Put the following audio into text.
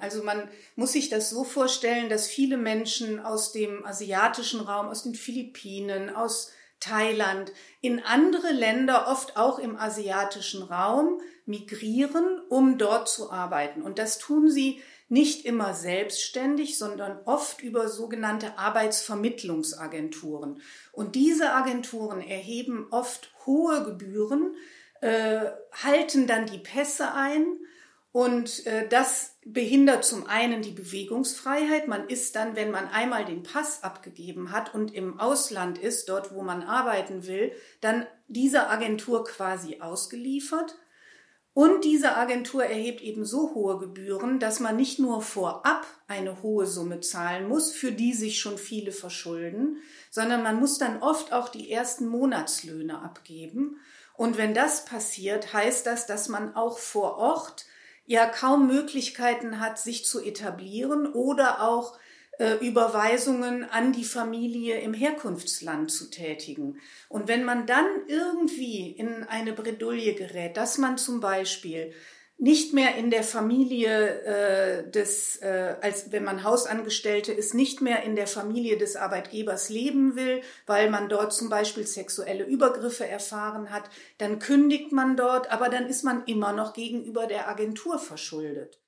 Also man muss sich das so vorstellen, dass viele Menschen aus dem asiatischen Raum, aus den Philippinen, aus Thailand, in andere Länder, oft auch im asiatischen Raum, migrieren, um dort zu arbeiten. Und das tun sie nicht immer selbstständig, sondern oft über sogenannte Arbeitsvermittlungsagenturen. Und diese Agenturen erheben oft hohe Gebühren, äh, halten dann die Pässe ein und äh, das behindert zum einen die Bewegungsfreiheit. Man ist dann, wenn man einmal den Pass abgegeben hat und im Ausland ist, dort wo man arbeiten will, dann dieser Agentur quasi ausgeliefert. Und diese Agentur erhebt eben so hohe Gebühren, dass man nicht nur vorab eine hohe Summe zahlen muss, für die sich schon viele verschulden, sondern man muss dann oft auch die ersten Monatslöhne abgeben. Und wenn das passiert, heißt das, dass man auch vor Ort ja kaum Möglichkeiten hat, sich zu etablieren oder auch äh, Überweisungen an die Familie im Herkunftsland zu tätigen. Und wenn man dann irgendwie in eine Bredouille gerät, dass man zum Beispiel nicht mehr in der Familie äh, des, äh, als wenn man Hausangestellte ist, nicht mehr in der Familie des Arbeitgebers leben will, weil man dort zum Beispiel sexuelle Übergriffe erfahren hat, dann kündigt man dort, aber dann ist man immer noch gegenüber der Agentur verschuldet.